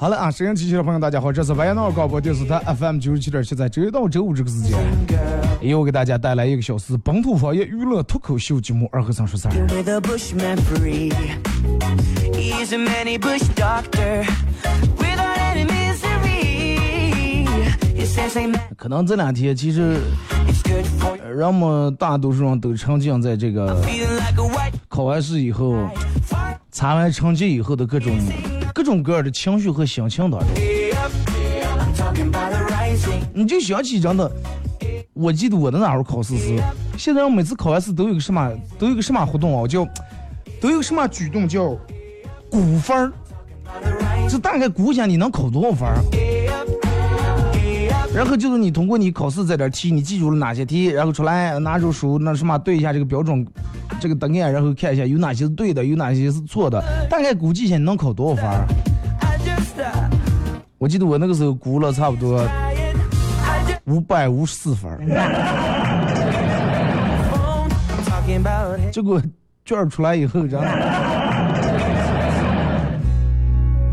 好了啊，沈阳机器的朋友，大家好，这是白闹广播电视台 FM 九十七点七，在周一到周五这个时间，又给大家带来一个小时本土方言娱乐脱口秀节目《二和尚说事儿》。with a bushman free. He's a many bush doctor without any misery. He says, hey man, 可能这两天其实人们大多数人都沉浸在这个考完试以后.查完成绩以后的各种各种各样的情绪和心情当中。你就想起真的，我记得我的那时候考试时，现在我每次考完试都有个什么，都有个什么活动啊，叫都有个什么举动叫估分儿，就大概估一下你能考多少分儿。然后就是你通过你考试这点题，你记住了哪些题，然后出来拿出书那什么对一下这个标准，这个答案，然后看一下有哪些是对的，有哪些是错的，大概估计一下你能考多少分儿。我记得我那个时候估了差不多五百五十四分儿。结果卷儿出来以后，真的，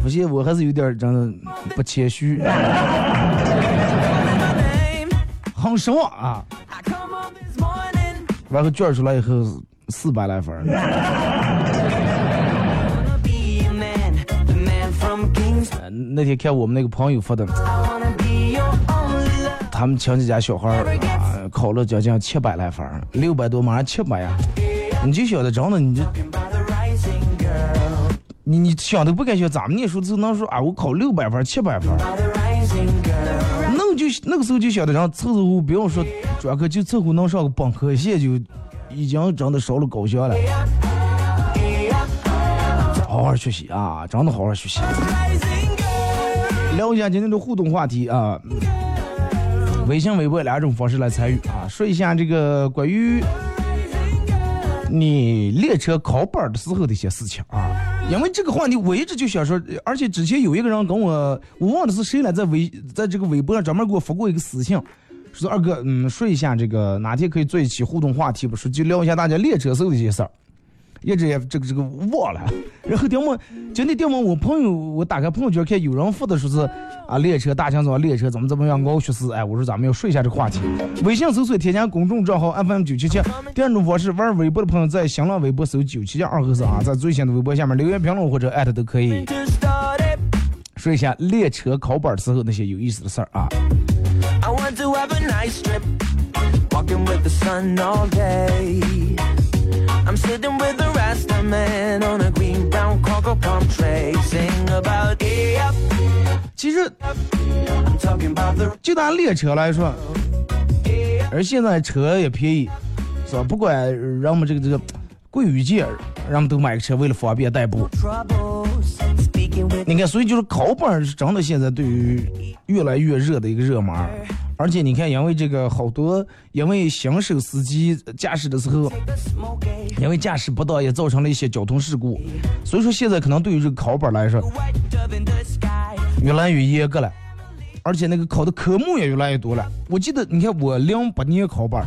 不信我还是有点真的不谦虚，什么啊？完个卷出来以后，四百来分。那天看我们那个朋友发的，他们亲戚家小孩儿考了将近七百来分，六百多，马上七百呀，你就晓得，真的，你这。你你想都不敢想，咱们那时候只能说啊，我考六百分，七百分。那个时候就晓得，然后凑合，不要说专科，就凑合能上个本科线就已经真的烧了高香了。好好学习啊，真的好好学习。聊一下今天的互动话题啊，微信、微博两种方式来参与啊，说一下这个关于你练车考本的时候的一些事情啊。因为这个话题我一直就想说，而且之前有一个人跟我，我忘了是谁了在微在这个微博上专门给我发过一个私信，说二哥，嗯，说一下这个哪天可以做一期互动话题不？是就聊一下大家练车时候的一些事儿。一直也这个这个忘了，然后点么今天点么我朋友我打开朋友圈看有人发的说是啊列车大清早列车怎么怎么样熬学士，哎我说咱们要说一下这个话题。微信搜索添加公众账号 FM 九七七，第二种方式玩微博的朋友在新浪微博搜九七七二和尚啊，在最新的微博下面留言评论或者艾特都可以说一下列车考本时候那些有意思的事儿啊。I want to have a nice trip. Walking with the sun all day. I'm sitting with the 其实就拿列车来说，而现在车也便宜，是吧？不管人们这个这个贵与贱，人们都买个车为了方便代步。你看，所以就是考本是真的，现在对于越来越热的一个热门。而且你看，因为这个好多，因为新手司机驾驶的时候，因为驾驶不当也造成了一些交通事故，所以说现在可能对于这个考本来说，越来越严格了，而且那个考的科目也越来越多了。我记得，你看我零八年考本，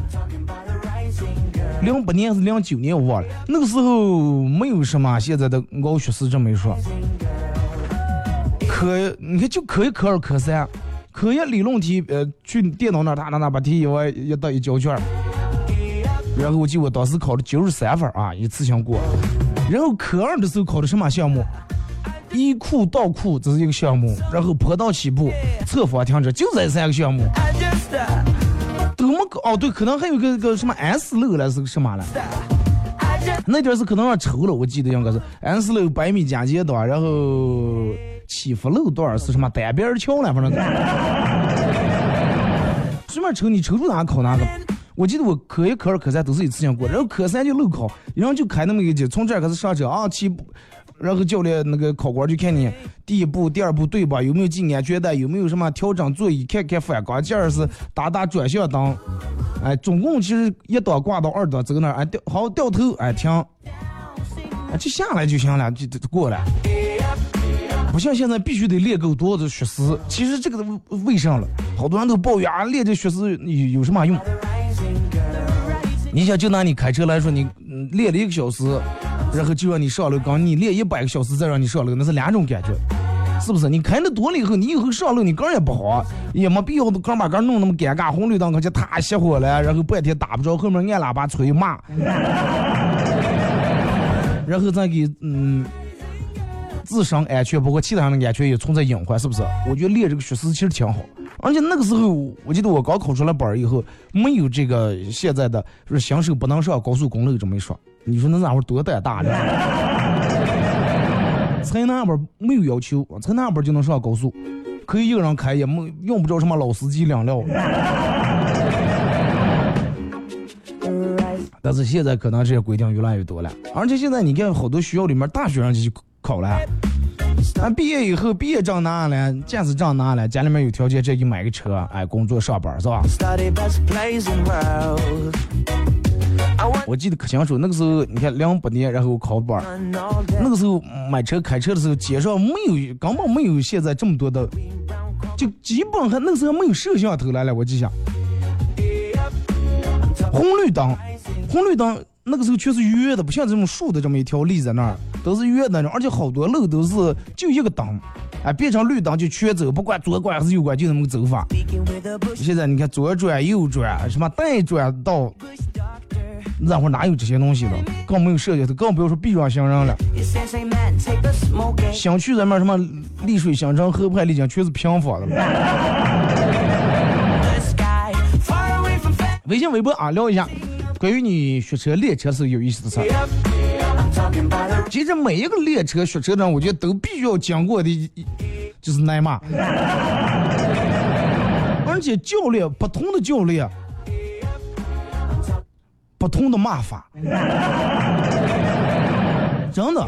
零八年还是零九年我忘了，那个时候没有什么现在的熬学时这么一说。科，你看就科一、科二、科三，科一理论题，呃，去电脑那打打打把题一完一到一交卷然后我记得我当时考了九十三分啊，一次性过。然后科二的时候考的什么项目？一库、倒库这是一个项目，然后坡道起步、侧方停车，就这三个项目。都没搞哦，对，可能还有个个什么 S 楼了，是个什么了？那点是可能让抽了，我记得应该是 S 楼百米加减段，然后。起伏路段是什么单边桥了，反正 随便抽，你抽住哪考哪个。我记得我科一、科二、科三都是一次性过，然后科三就路考，然后就开那么一节，从这儿开始上车啊，起步，然后教练那个考官就看你第一步、第二步对吧？有没有系安全带？有没有什么调整座椅？看看反光镜是打打转向灯。哎，总共其实一档挂到二档，走那儿哎掉好掉头哎停，啊就下来就行了，就就过了。不像现在必须得练够多的学时，其实这个都为啥了？好多人都抱怨啊，练这学时有有什么用？你想就拿你开车来说，你练了一个小时，然后就让你上楼，刚你练一百个小时再让你上楼，那是两种感觉，是不是？你开的多了以后，你以后上楼你杆也不好，也没必要杆把杆弄那么尴尬，红绿灯可就太熄火了，然后半天打不着，后面按喇叭催骂，然后再给嗯。自身安全，包括其他人的安全也存在隐患，是不是？我觉得练这个学时其实挺好，而且那个时候，我记得我刚考出来本儿以后，没有这个现在的就是新手不能上高速公路这么一说。你说那那会儿多胆大呢？才那本没有要求，才那本就能上高速，可以一个人开，也没用不着什么老司机领料。但是现在可能这些规定越来越多了，而且现在你看好多学校里面大学生就去。考了，俺毕业以后，毕业证拿了，驾驶证拿了，家里面有条件，这就买个车，哎，工作上班是吧？我记得可清楚，那个时候，你看零八年，然后考班，那个时候买车开车的时候，街上没有，根本没有现在这么多的，就基本还那个时候没有摄像头来了，我记下，红绿灯，红绿灯。那个时候全是圆的，不像这种竖的这么一条立在那儿，都是圆的，而且好多路都是就一个灯，哎，变成绿灯就全走，不管左拐还是右拐，就那么个走法。现在你看左转右转，什么带转道，那会儿哪有这些东西了？更没有设计的，更不要说避让行人了。想去咱们什么丽水新城河畔丽江，全是平房的。微信、微博啊，聊一下。关于你学车练车是有意思的事儿。其实每一个练车学车的，我觉得都必须要经过的，就是挨骂。而且教练不同的教练，不同的骂法，真的，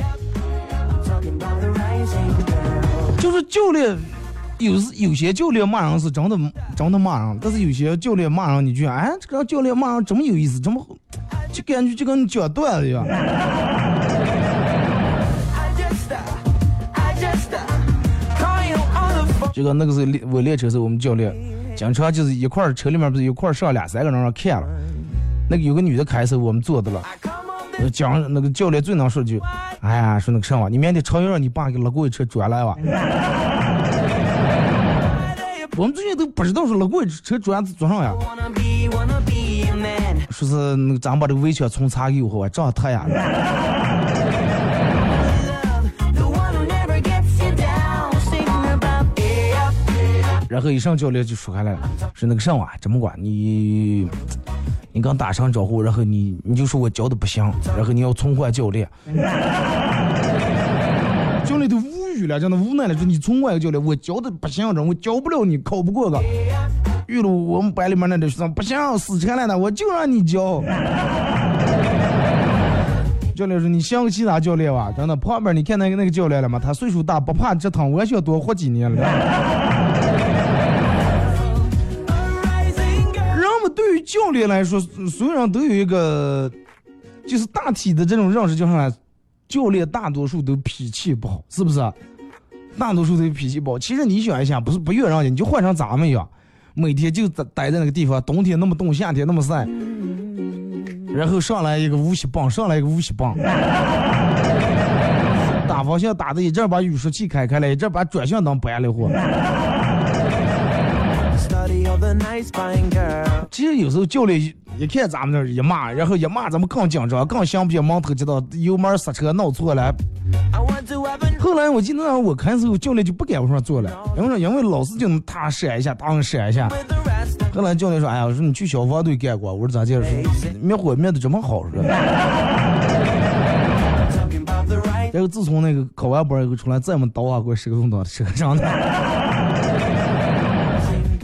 就是教练。有时有些教练骂人是真的真的骂人，但是有些教练骂人，你觉得哎，这个教练骂人这么有意思，这么就感觉就跟你讲段子一样。这个那个是我练车时，我们教练经常就是一块儿车里面不是一块上两三个人看了，那个有个女的开车，我们坐的了，讲那个教练最能说句，哎呀，说那个什么，你明天超越让你爸给拉过一车转来吧。我们最近都不知道说那过车主要做上呀，说是那个咱把这个围墙重擦以后啊，这样太呀。然后一上教练就说开了，说那个啥啊，这么管你，你刚打声招呼，然后你你就说我教的不行，然后你要重换教练。教练都无语了，真的无奈了，说你从外教练，我教的不行，这我教不了你，考不过个。遇了我们班里面那点学生不行，死缠烂打，我就让你教。教练说你像个其他教练吧，真的旁边你看那个那个教练了吗？他岁数大，不怕折腾，我想多活几年了。人们对于教练来说，所有人都有一个，就是大体的这种认识，就是，教练大多数都脾气不好，是不是？大多数都脾气不好。其实你想一想，不是不怨人家，你就换成咱们一样，每天就待待在那个地方，冬天那么冻，夏天那么晒，然后上来一个无锡棒，上来一个无锡棒，打方向打的一阵把雨刷器开开了，一阵把转向灯掰了货。其实有时候教练一一看咱们这儿一骂，然后一骂咱们更紧张，更想不起蒙头知道油门刹车弄错了。后来我记得那我看的时候，教练就不敢往上坐了，因为因为老是就能他闪一下，当闪一下。后来教练说：“哎呀，我说你去消防队干过。”我说咋介？说灭火灭的这么好是吧？Talking about the right 然后自从那个考完班以后出来，再没倒下过手动挡车上的。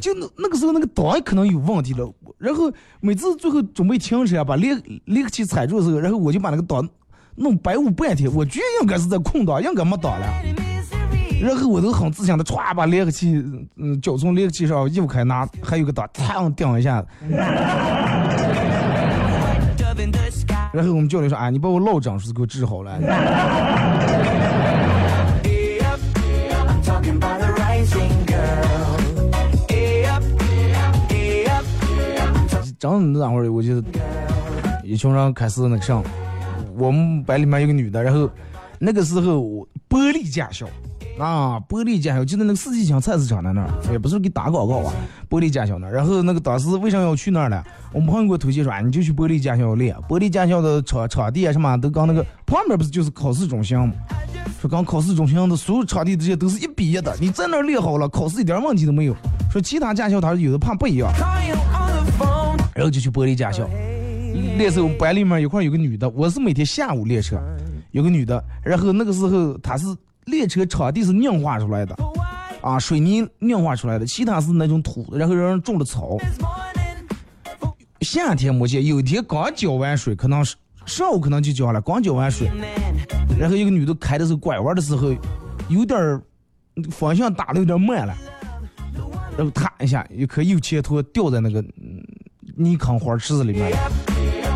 就那那个时候那个档可能有问题了，然后每次最后准备停车把离离合器踩住的时候，然后我就把那个档弄白雾半天，我觉得应该是在空档，应该没档了。然后我都很自信的歘把离合器，嗯，脚从离合器上移不开，拿还有个档，嘡顶一下子。然后我们教练说：“哎，你把我落枕是给我治好了。正那会儿，我就一群人开始那个上，我们班里面有个女的，然后那个时候我玻璃驾校啊，玻璃驾校就在那个四季青菜市场那那儿，也不是给打广告啊，玻璃驾校那儿。然后那个当时为啥要去那儿呢？我们朋友给我推荐说，你就去玻璃驾校练，玻璃驾校的场场地啊什么都跟那个旁边不是就是考试中心吗？说刚考试中心的所有场地这些都是一比一的，你在那儿练好了，考试一点问题都没有。说其他驾校他有的怕不一样。然后就去玻璃驾校。练时候班里面一块有个女的，我是每天下午练车，有个女的，然后那个时候她是练车场地是硬化出来的，啊，水泥硬化出来的，其他是那种土，然后让人种了草。夏天没见，有一天刚浇完水，可能是上午可能就浇了，刚浇完水，然后一个女的开的时候拐弯的时候，有点儿方向打的有点慢了，然后踏一下，一颗右前托掉在那个泥坑花池子里面。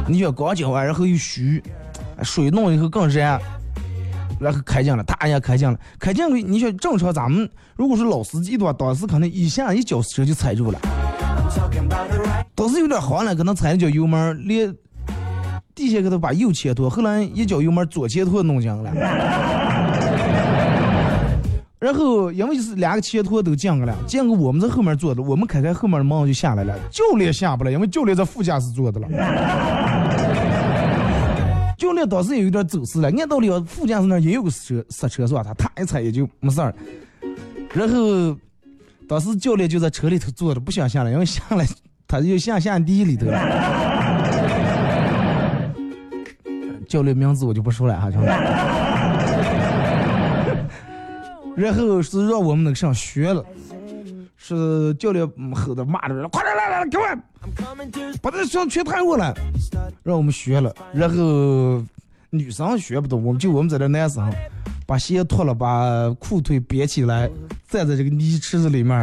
你想刚浇完，然后又虚，水弄以后更热，然后开进了，哒一下开进了，开进了。你说正常咱们如果是老司机的话，当时可能一下一脚车就踩住了，当时有点慌了，可能踩一脚油门，连地下给他把右前拖，后来一脚油门左前拖弄进了。然后因为是两个前托都进去了，进个我们在后面坐的，我们开开后面的门就下来了，教练下不来，因为教练在副驾驶坐的了。教练当时也有点走失了，按道理副驾驶那也有个车刹车是吧？他踏一踩也就没事儿。然后当时教练就在车里头坐着，不想下来，因为下来他就下下地里头了。教练名字我就不说了哈，兄弟。然后是让我们那个上学了，是教练嗯吼的骂着，快点来来来，给我把这上全抬过来，让我们学了。然后女生学不懂，我们就我们在这男生把鞋脱了，把裤腿别起来，站在这个泥池子里面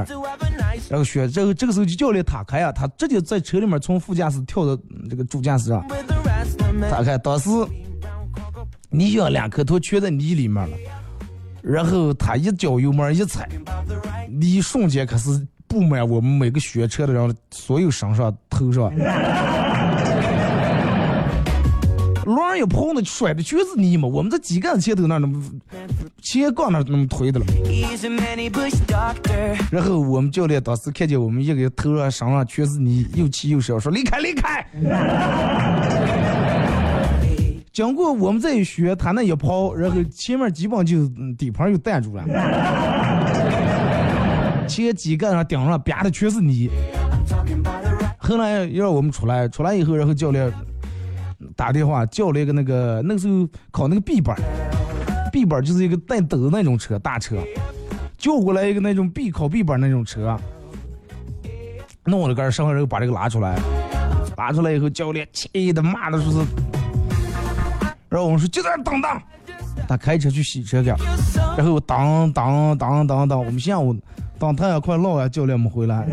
然后学。这个这个时候就教练打开啊，他直接在车里面从副驾驶跳到嗯这个主驾驶上.打开。当时你想两颗头全在泥里面了，然后他一脚油门一踩，About the right. 泥瞬间开始布满我们每个学车的人所有身上头上。轮一碰的甩的全是泥嘛，我们这几杆前头那那么前杠那那么推的了。然后我们教练当时看见我们一个头上身上全是泥，又气又笑，说离开离开。经过我们这一学，他那一抛，然后前面基本就嗯底盘就带住了，前几个上顶上啪的全是泥。后来又让我们出来，出来以后，然后教练打电话叫了一个那个那个时候考那个 B 班，B 班就是一个带斗的那种车，大车，叫过来一个那种 B 考 B 班那种车，弄了个上然后把这个拉出来，拉出来以后，教练气的骂的说是，然后我们说就在这等等，他开车去洗车去，然后当当当当当，我们下午当太阳快落了，教练没回来。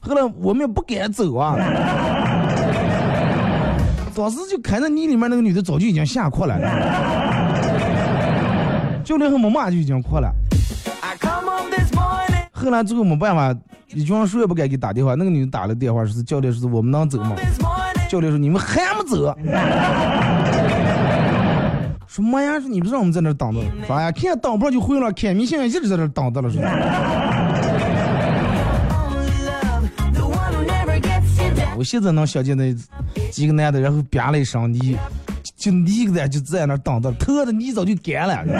后来我们也不敢走啊。当时就看着你里面那个女的早就已经下课了，教练和没骂就已经哭了。后来最后没办法，一群人谁也不敢给打电话。那个女的打了电话，说是教练说是我们能走吗？教练说你们还没走。说妈呀，说你不是让我们在那等着？啥呀？看见挡不上就回了，看明星一直在那等着了，是吧？我现在能想见那几个男的，然后憋了一身泥，就你一个人就在那等着，头的泥早就干了。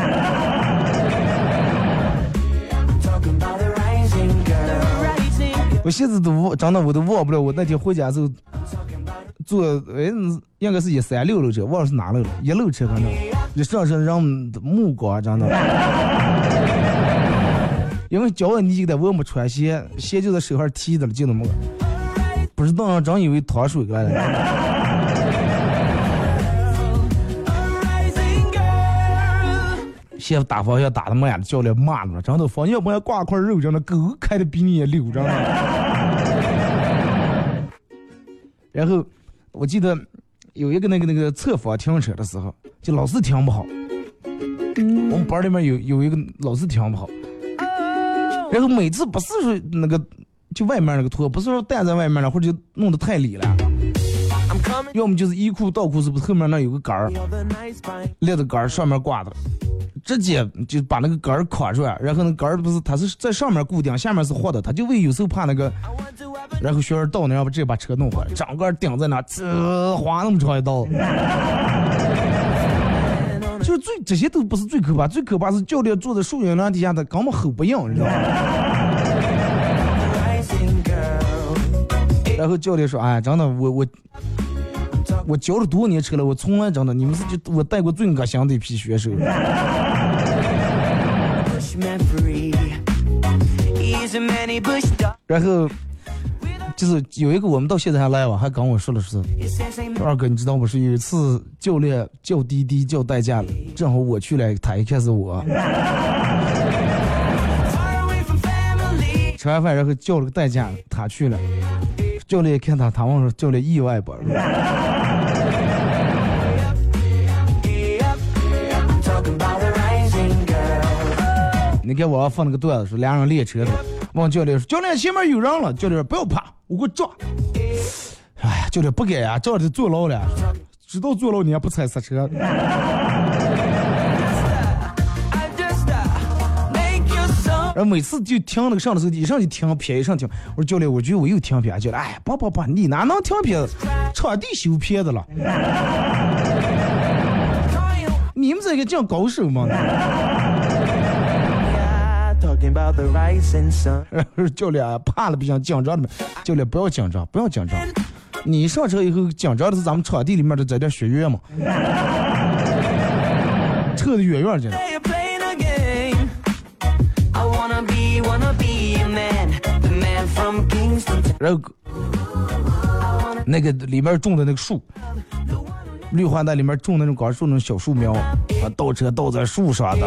我现在都忘，真的我都忘不了。我那天回家时候坐，哎，应该是一三六楼车，忘了是哪楼了，一楼车可能。一上车让目光真的，因为脚泥的我没穿鞋，鞋就在手上提着了，就那么个。不知道让真以为脱水了。鞋打方向打的慢了，教练骂了，真的方向盘挂块肉，真的狗开的比你也溜，真的。然 后我记得有一个那个那个侧方停车的时候，就老是停不好。我们班里面有有一个老是停不好，然后每次不是说那个。就外面那个拖，不是说带在外面了，或者就弄得太里了，要么就是衣裤倒裤是不是后面那有个杆儿，列的杆儿上面挂的，直接就把那个杆儿卡住了，然后那杆儿不是它是在上面固定，下面是活的，他就为有时候怕那个，然后学员到那，要不直接把车弄坏，整个顶在那，呲划那么长一道，就最这些都不是最可怕，最可怕是教练坐在树荫底下，他根本吼不应，你知道吗？然后教练说：“哎，真的，我我我教了多年车了，我从来真的，你们是就我带过最恶心的一批学生。”然后就是有一个我们到现在还来往，还跟我说了是：“二哥，你知道不？是有一次教练叫滴滴叫代驾了，正好我去了，他一看是我。”吃完饭然后叫了个代驾，他去了。教练看他，他问说：“教练意外不？”你给我放那个段子，说俩人练车的，问教练说：“教练前面有人了。”教练说：“不要怕，我给我撞。”哎呀，教练不敢呀，这样就坐牢了，知道坐牢你也不踩刹车。然后每次就停那个上的时候，一上就停偏，一上停。我说教练，我觉得我又停偏。教练，哎，不不不，你哪能停偏？场地修偏的了。你们这个叫高手吗？教练怕了不行，紧张的。教练不要紧张，不要紧张。你上车以后紧张的是咱们场地里面的这点学员嘛？撤的远远的。然后那个里面种的那个树，绿化带里面种那种高树那种小树苗，啊，倒车倒在树上的。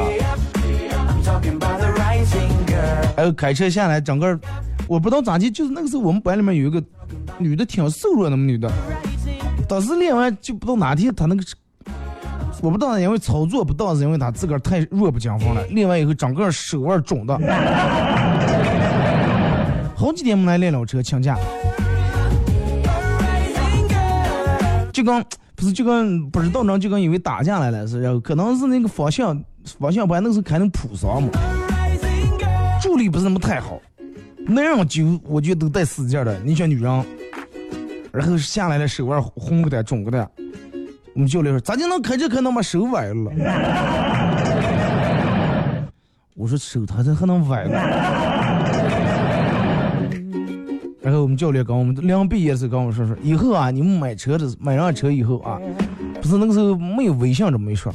还有开车下来，整个我不知道咋地，就是那个时候我们班里面有一个女的挺瘦弱那么女的，当时练完就不知道哪天她那个，我不知道因为操作不当，是因为她自个儿太弱不禁风了，练完以后整个手腕肿的。好几天没来练了车，请假。就跟不是就跟不知道呢，就跟以为打架来了似的，可能是那个方向方向盘那时候开那普桑嘛，助力不是那么太好。男人就我觉得都带使劲的，你像女人，然后下来了手腕红个的肿个的。我们教练说咋就能开车开能把手崴了？我说手他这还能崴了？然后我们教练跟我们两毕业的时候跟我说说，以后啊，你们买车的买上车以后啊，不是那个时候没有微信这么一说，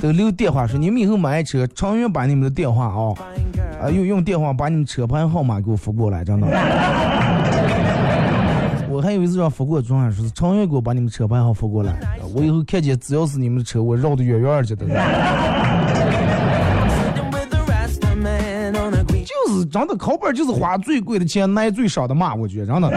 都留电话说你们以后买车，长远把你们的电话啊，啊用用电话把你们车牌号码给我发过来，真的。我还以为是让发过去，说是长远给我把你们车牌号发过来，我以后看见只要是你们的车，我绕得远远的。就是是真的考本就是花最贵的钱，挨最少的骂，我觉得真的。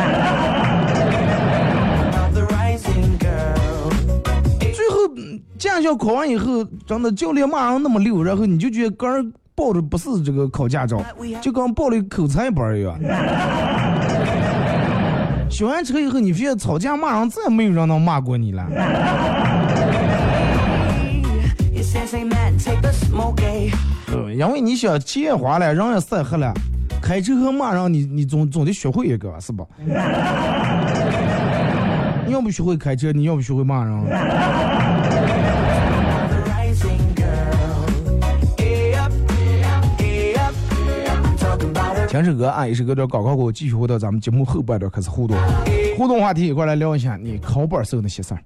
驾校考完以后，真的教练骂人那么溜，然后你就觉得个人报的不是这个考驾照，就跟报了一个口才班一样。学完车以后，你发现吵架骂人再也没有人能骂过你了。嗯，因为你想钱也花了，人也晒黑了，开车和骂人你你总总得学会一个是吧？你要不学会开车，你要不学会骂人。听首歌啊，一首歌叫广告过后，继续回到咱们节目后半段开始互动。互动话题一块来聊一下你考本时候那些事儿。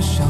emotion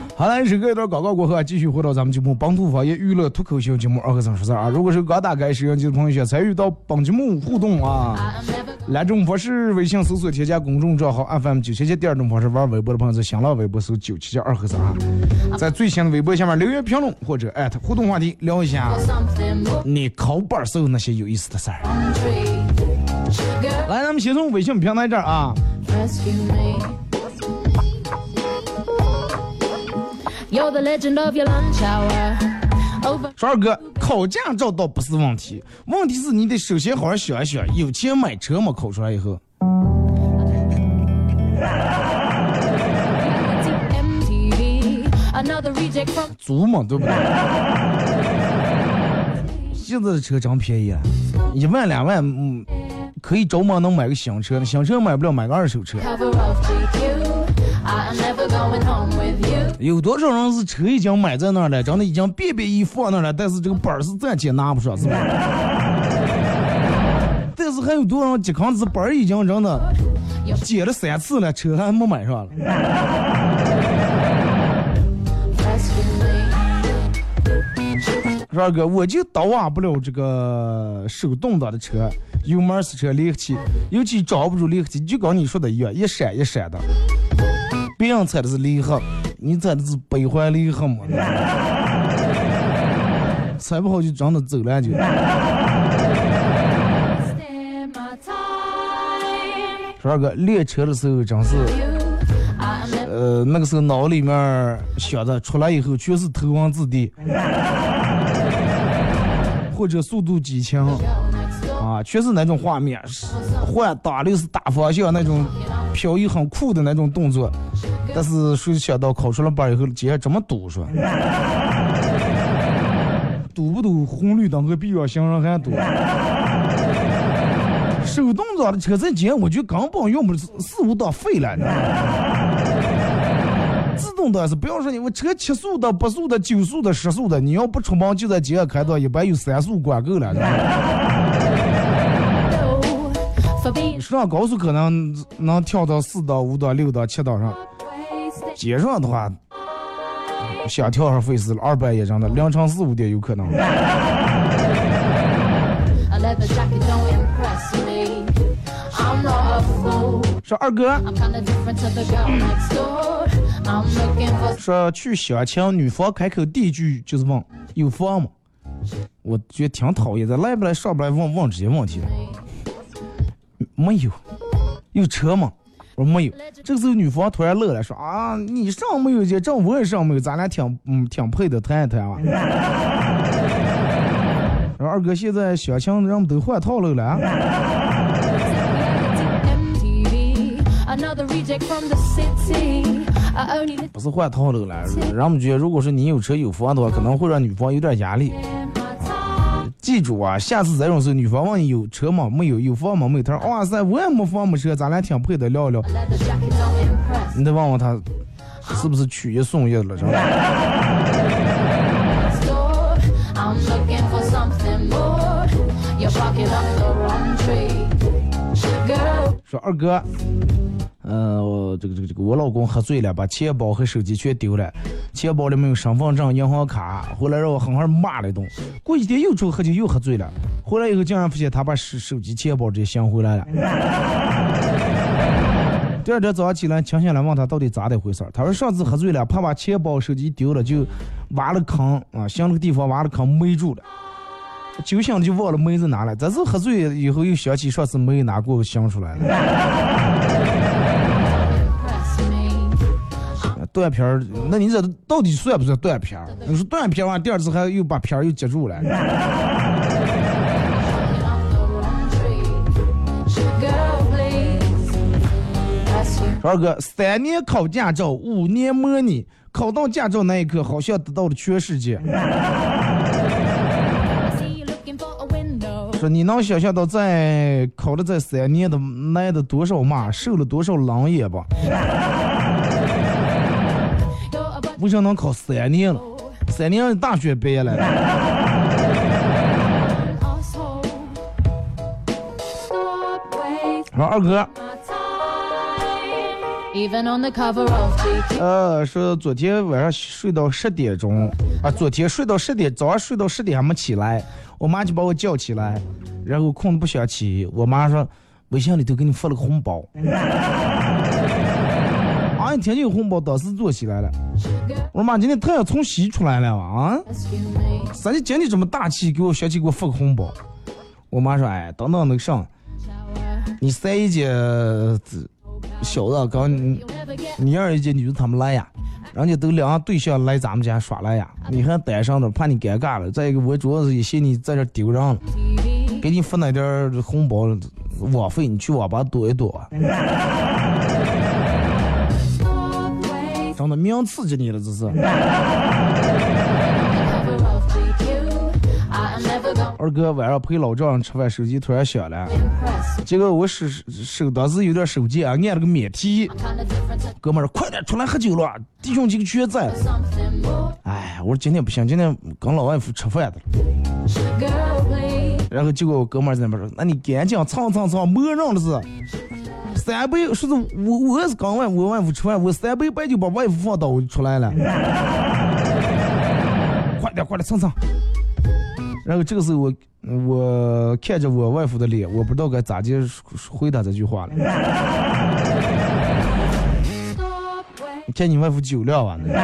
好了，是隔一段广告过后啊，继续回到咱们节目本土方言娱乐脱口秀节目二和尚说事儿啊。如果是刚打开摄像机的朋友，想参与到本节目互动啊。两种方式：微信搜索添加公众账号 FM 九七七；第二种方式，玩微博的朋友在新浪微博搜九七七二和尚啊，在最新的微博下面留言评论或者艾特互动话题，聊一下你考本儿时候那些有意思的事儿。来，咱们先从微信平台这儿啊，说二哥，考驾照倒不是问题，问题是你得首先好好想一想，有钱买车吗？考出来以后租嘛，对不对？现在的车真便宜，一万两万，嗯，可以着忙能买个新车，新车买不了，买个二手车。有多少人是车已经买在那儿了，真的已经便便衣放那儿了，但是这个本儿是暂且拿不上，是吧？但是还有多少人这康子本儿已经真的借了三次了，车还没买上了。二哥，我就倒瓦不了这个手动挡的车，油门是车离合器，尤其抓不住离合器，就跟你说的一样，一闪一闪的。别人踩的是离合，你踩的是悲欢离合嘛？踩不好就真的走了就。说二哥，练车的时候真是呃，那个时候脑里面想的，出来以后全是头文字 D，或者速度几千。go next door. 啊，全是那种画面，是换打六是打方向那种飘逸很酷的那种动作，但是谁想到考出了班以后，竟然这么堵说，堵 不堵红绿灯和避让行人还堵。手动挡的车在街，我就根本用不四四五档废了。你知道吗自动挡是不要说你我车七速的、八速的、九速的、十速的，你要不出门就在街上开到，一般有三速管够了。知道吗 go for being 上高速可能能跳到四档、五档、六档、七档上.街上的话，想跳上费事了，二百一张的，凌晨四五点有可能。说二哥，说去相亲，女方开口第一句就是问有房吗？我觉得挺讨厌的，来不来上不来问问这些问题，没有，有车吗？没有。这个时候女方突然乐了，说啊，你上没有去，这我也上没有，咱俩挺嗯挺配的，谈一谈吧。然后二哥现在相亲人们都换套路了不是换套路了，人们觉得如果是你有车有房的话，可能会让女方有点压力。记住啊下次再用时女方问你有车吗没有有房吗没有他说哇塞我也没房没车咱俩挺配的聊聊。你得问问他是不是娶一送一了是吧？说二哥。呃，我这个这个这个，我老公喝醉了，把钱包和手机全丢了，钱包里面有身份证、银行卡，回来让我狠狠骂了一顿。过几天又出去喝酒，又喝醉了，回来以后竟然发现他把手手机、钱包这些想回来了。第二天早上起来，停下来问他到底咋的回事。他说上次喝醉了，怕把钱包、手机丢了，就挖了坑啊，想那个地方挖了坑埋住了。酒醒了就忘了煤在哪了，这次喝醉以后又想起上次没有拿过想出来了。断片儿，那你这到底算不算断片儿？你说断片儿完，第二次还又把片儿又接住了。二哥，三年考驾照，五年模拟，考到驾照那一刻，好像得到了全世界。说你能想象到在考了这三年的挨的多少骂，受了多少冷眼吧？为啥能考三年了？三年大学毕业了。说二哥.呃，说昨天晚上睡到十点钟，啊，昨天睡到十点，早上睡到十点还没起来，我妈就把我叫起来，然后困得不想起，我妈说微信里头给你发了个红包，一听见有红包，当时坐起来了，我说妈，今天太阳从西出来了啊，rescue me. 咋就今天这么大气，给我小气给我发个红包？我妈说，哎，等等那个上，你三姨姐小子刚你二姨姐女子他们来呀，人家都两个对象来咱们家耍来呀，你还单上的，怕你尴尬了。再一个，我主要是也嫌你在这丢人了，给你分那点红包网费，你去网吧躲一躲，的明刺激你了，这是。二哥晚上陪老丈人吃饭，手机突然响了.结果我手手当时有点手贱啊，按了个免提哥们儿快点出来喝酒了，弟兄几个全在。哎，我说今天不行，今天跟老外夫吃饭的了。然后结果我哥们儿在那边说：“那你赶紧蹭蹭蹭，没人了是。三杯，说是我，我是刚问，我问吃饭，我三杯半就把外父放倒，我就出来了。快点，快点，蹭蹭。然后这个时候我，我看着我外父的脸，我不知道该咋接，回答这句话了。你见你外父酒量啊，那个。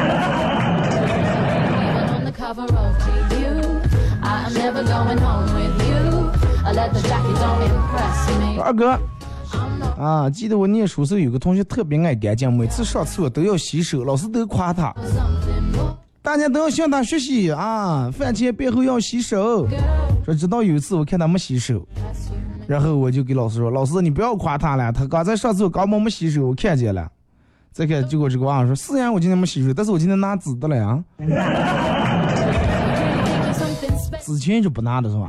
二哥。啊，记得我念书时候有个同学特别爱干净，每次上厕所都要洗手，老师都夸他。大家都要向他学习啊！饭前便后要洗手。说直到有一次我看他没洗手.然后我就给老师说：“老师，你不要夸他了，他刚才上厕所刚没没洗手，我看见了。”再看，结果这个娃娃说：“虽然，我今天没洗手，但是我今天拿纸的了呀。纸钱就不拿的是吧？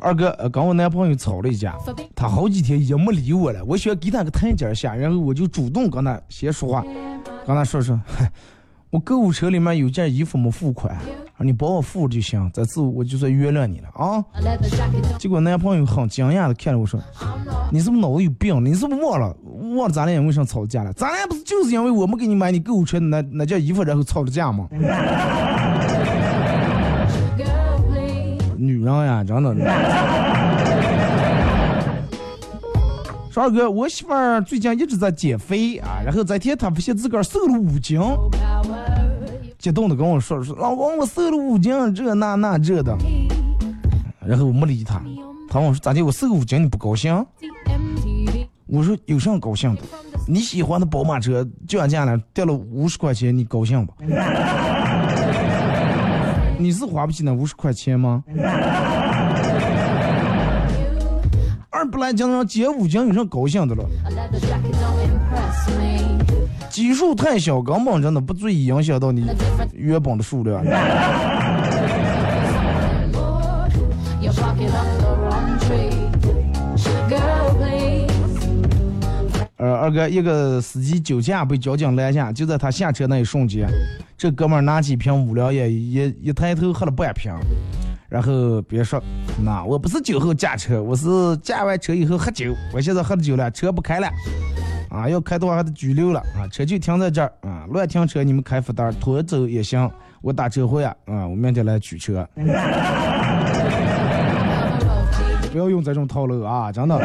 二哥呃跟我男朋友吵了一架，他好几天也没理我了，我想给他个台阶下，然后我就主动跟他先说话，跟他说说，嗨 我购物车里面有件衣服没付款，你帮我付就行，这次我就算原谅你了啊。结果男朋友很惊讶的看着我说：“你是不是脑子有病？你是不是忘了忘了咱俩因为啥吵架了？咱俩不是就是因为我没给你买你购物车的那那件衣服，然后吵的架吗？女人呀，真的。说二哥，我媳妇儿最近一直在减肥啊，然后这天她发现自个儿瘦了五斤，激动的跟我说说，老公我瘦了五斤，这那那这的。然后我没理她，她问我说咋的，我瘦五斤你不高兴？我说有啥高兴的？你喜欢的宝马车降价了，掉了五十块钱，你高兴不？你是花不起那五十块钱吗？二不来讲讲，减五讲有什么高兴的了？基数太小，根本真的不足以影响到你原本的数量。呃，二哥，一个司机酒驾被交警拦下，就在他下车那一瞬间，这哥们儿拿起瓶五粮液，一一抬头喝了半瓶，然后别说，那我不是酒后驾车，我是驾完车以后喝酒，我现在喝酒了，车不开了，啊，要开的话还得拘留了啊，车就停在这儿啊，乱停车你们开罚单，拖走也行，我打车回啊，啊，我明天来取车，不要用这种套路啊，真的。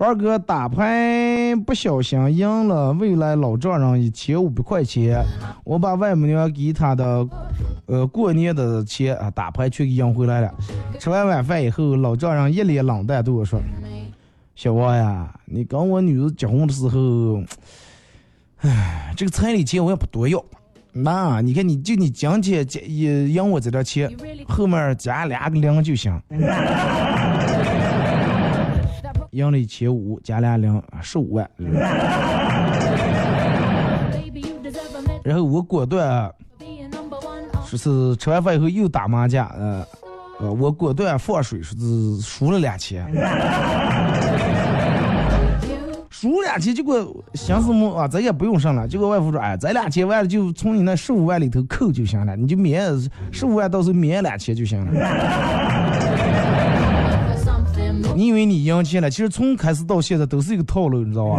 二哥打牌不小心赢了未来老丈人一千五百块钱，我把外母娘给他的，呃过年的钱啊打牌全给赢回来了。吃完晚饭以后，老丈人一脸冷淡对我说：“小王呀，你跟我女儿结婚的时候，唉，这个彩礼钱我也不多要。那你看，你就你今天也赢我这点钱，后面加俩个零就行。”赢了一千五，加俩零，十五万。然后我果断，说是吃完饭以后又打麻将，呃，呃，我果断放水，说是输了两千。输两千，结果想什么啊？咱也不用上了。结果外父说，哎，咱两千完了就从你那十五万里头扣就行了，你就免十五万，到时候免两千就行了。你以为你赢钱了，其实从开始到现在都是一个套路，你知道吧？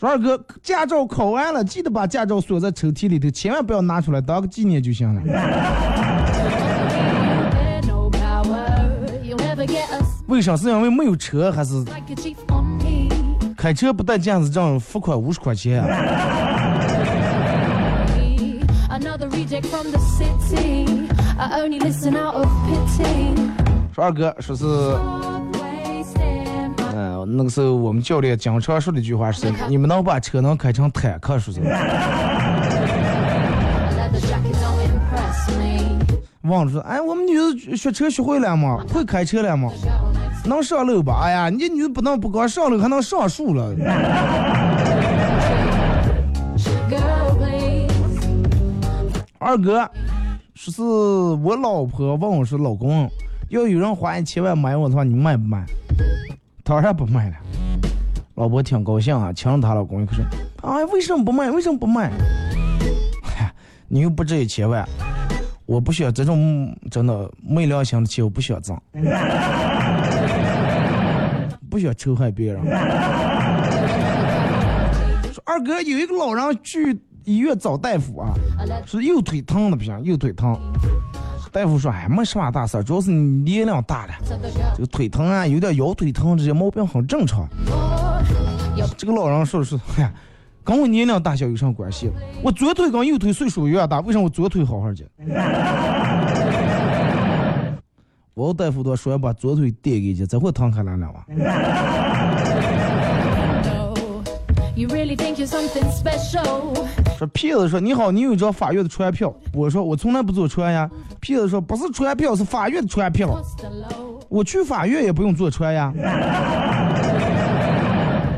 说二哥，驾照考完了，记得把驾照锁在抽屉里头，千万不要拿出来当个纪念就行了。为啥？是因为没有车，还是开车不带驾驶证罚款五十块钱？说二哥，说是，嗯，那个时候我们教练经常说的一句话是：你们能把车能开成坦克，说是。忘了说，哎，我们女的学车学会了吗？会开车了吗？能上楼吧？哎呀，你女子不能不光上楼，还能上树了。二哥。说是我老婆问我说：“老公，要有人花一千万买我的话，你卖不卖？”当然不卖了。老婆挺高兴啊，亲了她老公一口说：“哎，为什么不卖？为什么不卖？” 嗨，你又不值一千万，我不需要这种真的没良心的钱，我不需要挣，不需要仇恨别人。说二哥有一个老人去。医院找大夫啊，是右腿疼的不行，右腿疼。大夫说：“哎，没什么大事主要是你年龄大了，这个腿疼啊，有点腰腿疼，这些毛病很正常。”这个老人说是：“哎呀，跟我年龄大小有什么关系？我左腿跟右腿岁数一样大，为什么我左腿好好的？” 我大夫都说要把左腿垫给去，这会疼开来了吧？说骗子说你好，你有一张法院的传票。我说我从来不坐船呀。骗子说不是传票，是法院的传票。我去法院也不用坐船呀。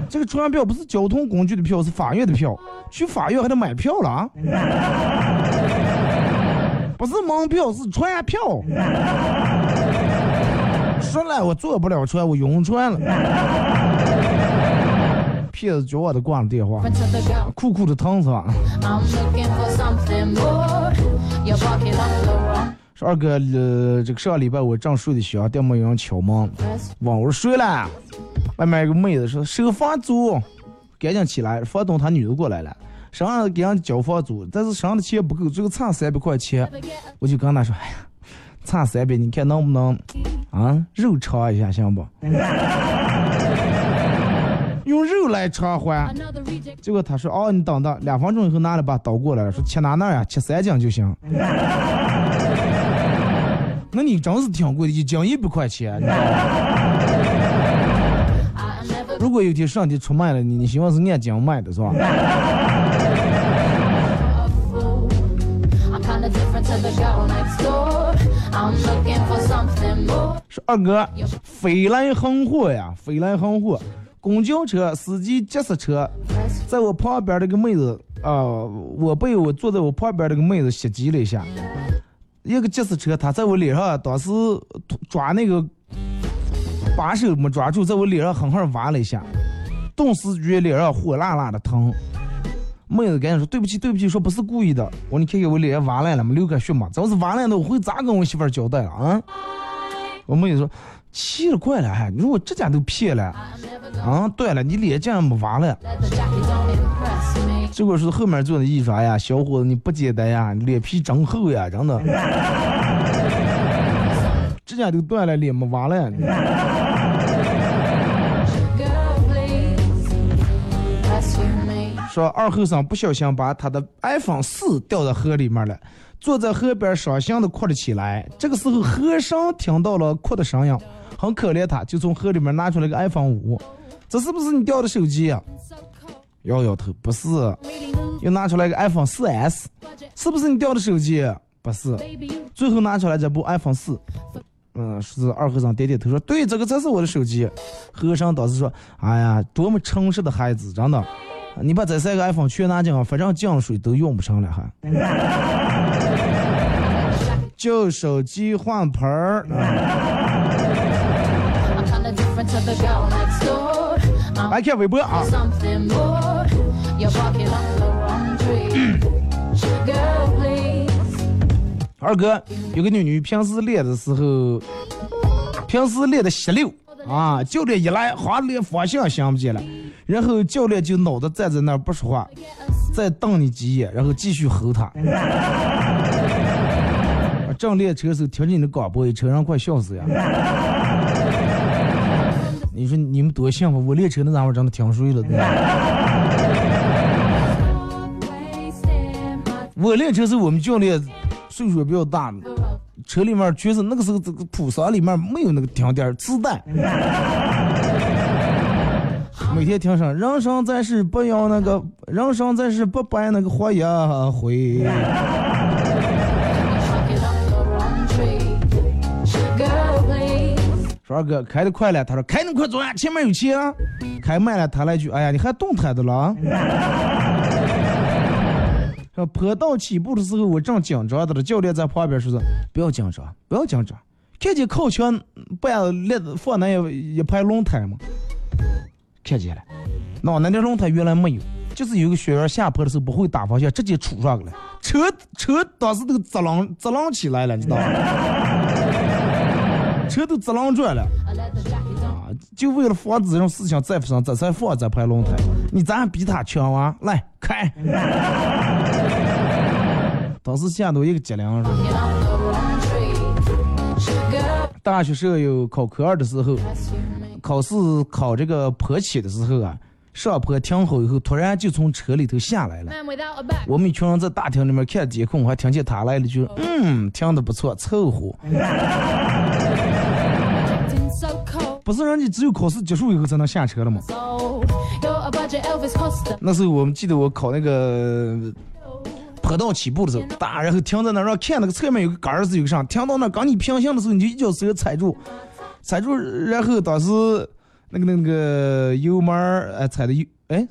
这个传票不是交通工具的票，是法院的票。去法院还得买票了啊？不是门票，是船票。说了我坐不了船，我晕船了。骗子叫我都挂了电话，酷酷的疼是吧？说二哥，呃，这个上个礼拜我正睡的香，电门有人敲门，问我说睡了。外面有个妹子说收房租，赶紧起来。房东他女的过来了，身上给人交房租，但是身上的钱不够，最后差三百块钱。我就跟他说，哎呀，差三百，你看能不能啊肉偿一下，行不？用肉来偿还，结果他说：“哦，你等等，两分钟以后拿了把刀过来，说切哪哪呀？切三斤就行。那你真是挺贵的，一斤一百块钱。如果有天上帝出卖了你，你希望是按斤卖的是吧？说二哥，飞来横祸呀，飞来横祸。公交车司机急刹车，在我旁边那个妹子啊，我被我坐在我旁边那个妹子袭击了一下，一个吉斯车，他在我脸上当时抓那个把手没抓住，在我脸上狠狠挖了一下，顿时觉得脸上火辣辣的疼。妹子赶紧说对不起对不起，说不是故意的。我说你看看我脸上挖烂了没，流个血吗？要是挖烂的，我会咋跟我媳妇儿交代了啊？我妹子说奇了怪了，还你说我指甲都撇了啊？断了，你脸竟然没完了。这个是后面坐的一说，哎呀，小伙子你不简单呀，脸皮真厚呀，真的。指甲都断了，脸没完了。说二后生不小心把他的 iPhone 四掉到河里面了，坐在河边伤心的哭了起来。这个时候和尚听到了哭的声音，很可怜他，就从河里面拿出来个 iPhone 五。这是不是你掉的手机呀、So cold. 摇摇头，不是。又拿出来个 iPhone 四 S，是不是你掉的手机？不是。最后拿出来这部 iPhone 四，嗯，是二和尚点点头说：“对，这个才是我的手机。”和尚当时说：“哎呀，多么诚实的孩子，真的，你把这三个 iPhone 全拿进啊，反正降水都用不上了还。”旧手机换盆儿，来看微博啊.二哥有个女女平时练的时候，平时练的稀溜啊，教练一来，好像连方向想不起来，然后教练就脑袋站在那儿不说话，再瞪你几眼，然后继续吼他。正练车的时候，听着你的广播，车上快笑死呀！你说你们多幸福，我练车那家伙真的听睡了。我练车时候，我们教练岁数也比较大，车里面全是那个时候这个普桑里面没有那个停垫儿自带。每天听上人生在世不要那个，人生在世不摆那个花呀灰。说二哥开的快了，他说开那么快走呀，前面有车啊。开慢了，他来句，哎呀，你还动弹的了啊。说坡道起步的时候，我正紧张的了，教练在旁边说是不要紧张，不要紧张，看见靠墙半列放那一一排轮胎吗？看见了，那那的轮胎原来没有，就是有个学员下坡的时候不会打方向，直接杵上去了，车车当时都直楞直楞起来了，你知道吗？车都直楞转了。就为了防止这种事情再发生，这才放这排轮胎。你咱比他强啊？来开！当时吓得我一个激灵说。barking up the wrong tree. Girl, 大学舍友考科二的时候，考试考这个坡起的时候啊，上坡停好以后，突然就从车里头下来了。我们一群人在大厅里面看监控，还听见他来了句：“嗯，听的不错，凑合。不是人家只有考试结束以后才能下车了吗.那时候我们记得我考那个坡道起步的时候，哒，然后停在那儿，让看那个侧面有个杆儿是有个啥，停到那儿，刚你平行的时候，你就一脚车踩住，踩住，然后当时那个那个油门儿，哎，踩的油，哎.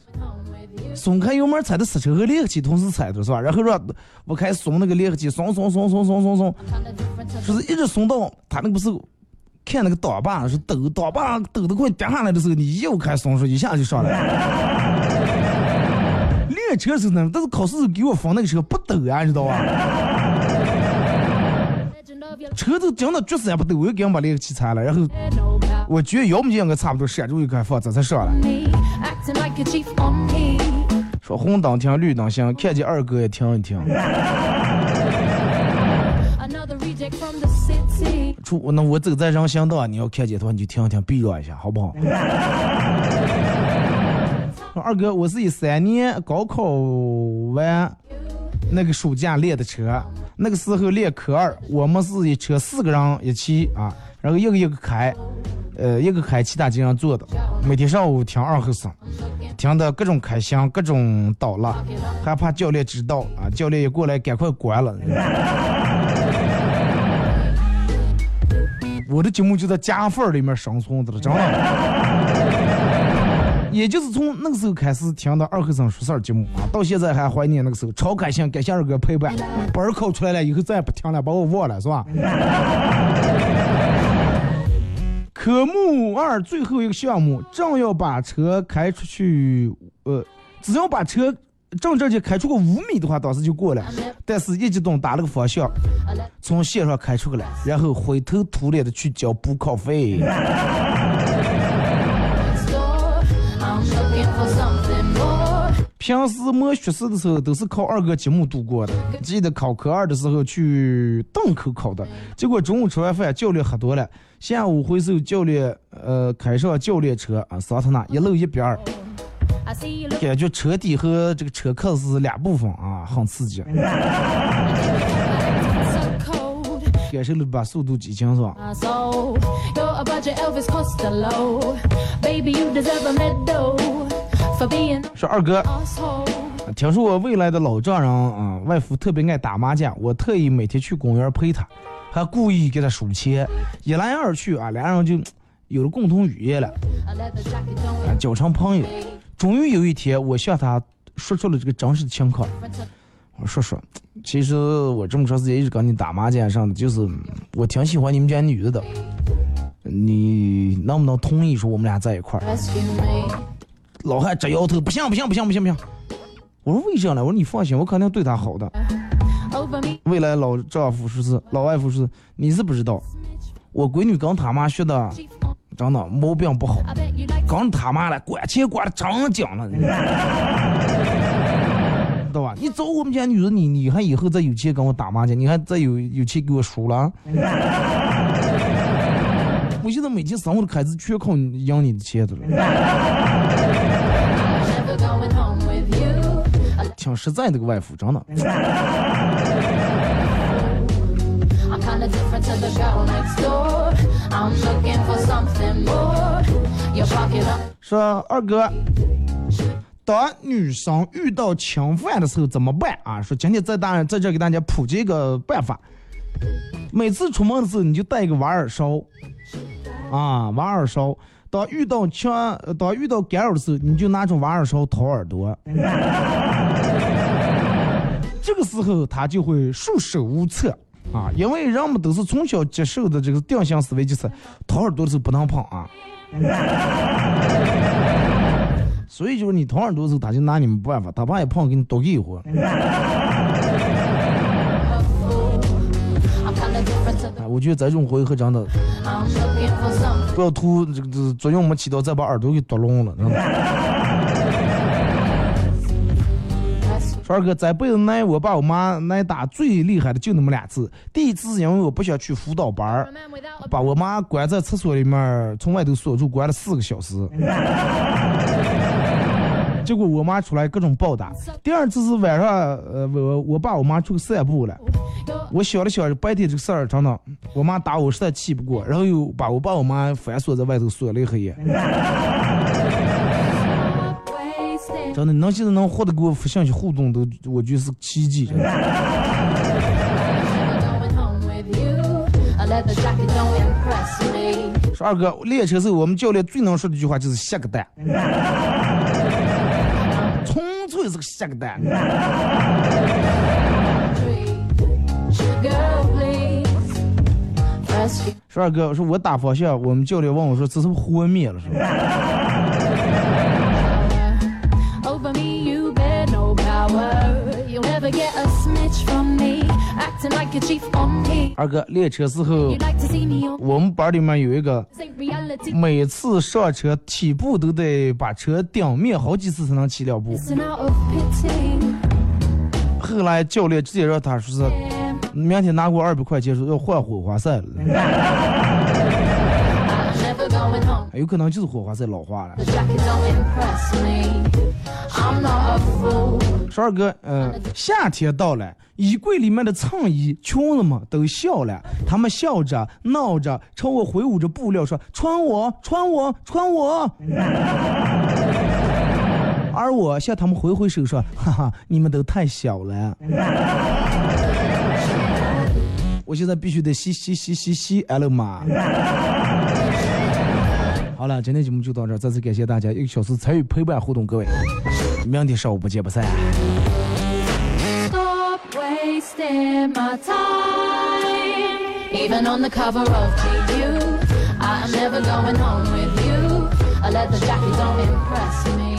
松开油门儿踩的刹车和离合器同时踩的是吧？然后让我开始松那个离合器，松松松松松松松说是一直松到他那个不是。看那个挡把是抖挡把抖得快掉下来的时候，你又开始松手，一下就上来了。练车时候呢，但是考试时候给我放那个车不抖啊，你知道吧车都讲到绝死也不抖，我又给人把那个器拆了，然后.我觉得要么就应该差不多刹住一开始放，这才上来。说红灯停，绿灯行，看见二哥也停一停。出那我走在人行道，你要看见的话你就停一停，避让一下，好不好？说二哥，我是一三年高考完那个暑假练的车，那个时候练科二，我们是一车四个人一起啊，然后一个一个开，呃，一个开，其他几个人坐的。每天上午听二后生，听的各种开箱，各种捣乱，害怕教练知道啊，教练也过来赶快关了。我的节目就在夹缝儿里面生存着了，真的。也就是从那个时候开始听的二和尚说事儿节目啊，到现在还怀念那个时候，超开心，感谢二哥陪伴。本儿考出来了以后再也不听了，把我忘了是吧？科目二最后一个项目，正要把车开出去，呃，只要把车正正就开出个五米的话，当时就过了。但是一激动打了个方向，从线上开出去了，然后灰头土脸的去交补考费。平时没学习的时候都是靠二哥节目度过的。记得考科二的时候去档口考的，结果中午吃完饭教练喝多了，下午回首教练呃开上教练车啊，桑塔纳一路一邊兒，感觉车底和这个车壳是两部分啊，很刺激。感受了把速度激情是吧？说二哥，听说我未来的老丈人啊、嗯，外父特别爱打麻将，我特意每天去公园陪他，还故意给他数钱，一来二去啊，俩人就有了共同语言了，交成朋友。终于有一天，我向他说出了这个真实的情况。我说说，其实我这么长时间一直跟你打麻将上的，就是嗯我挺喜欢你们家女的的。你能不能同意说我们俩在一块儿？老汉直摇头，不行不行不行不行不行。我说为啥呢？我说你放心，我肯定对她好的。未来老丈夫说是老外夫说是，你是不知道，我闺女跟他妈学的.真的毛病不好。跟他妈了，管钱管的真紧了，知道吧？你找我们家女人，你你还以后再有钱跟我打麻将，你还再有有钱给我输了？我现在每天生活的开支全靠你养你的钱的了 挺实在的个外父，真的。说二哥，当女生遇到侵犯的时候怎么办啊？说今天在大在这给大家普及一个办法，每次出门的时候你就带一个挖耳勺，啊，挖耳勺。当遇到枪，呃当遇到干扰的时候，你就拿出挖耳勺掏耳朵。这个时候他就会束手无策啊，因为人们都是从小接受的这个定性思维，就是掏耳朵的时候不能碰啊。所以就是你掏耳朵的时候，他就拿你们不办法，他怕一碰给你多给一会儿。啊，我觉得这种回合真的不要图这个这作用没起到，再把耳朵给堵聋了。真的。说二哥，这辈子挨我爸我妈挨打最厉害的就那么两次。第一次是因为我不想去辅导班儿把我妈关在厕所里面儿，从外头锁住，关了四个小时。结果我妈出来各种暴打。第二次是晚上，呃，我我爸我妈出去散步了。我想了想，白天这个事儿，真的，我妈打我实在气不过，然后又把我爸我妈反锁在外头锁了一黑夜。真的，你能现在能获得跟我发相息互动，都我觉得是奇迹。说二哥，练车时候我们教练最能说的一句话就是：下个蛋，纯粹是个下个蛋。说二哥，我说我打方向，我们教练问我说：这是不昏灭了是吧？二哥练车时候我们班里面有一个.每次上车起步都得把车顶灭好几次才能起两步。后来教练直接让他说是，明天拿过二百块钱，说要换火花塞了，有可能就是火花塞老化了。二哥，呃，夏天到了，衣柜里面的衬衣、裙子们都笑了，他们笑着闹着，朝我挥舞着布料说：“穿我，穿我，穿我。”而我向他们挥挥手说：“哈哈，你们都太小了。”我现在必须得洗洗洗洗洗，哎了妈！好了，今天节目就到这儿，再次感谢大家一个小时参与陪伴互动，各位，明天上午不见不散。Stop wasting my time. Even on the cover of GQ, I am never going home with you. I let the jacket don't impress me.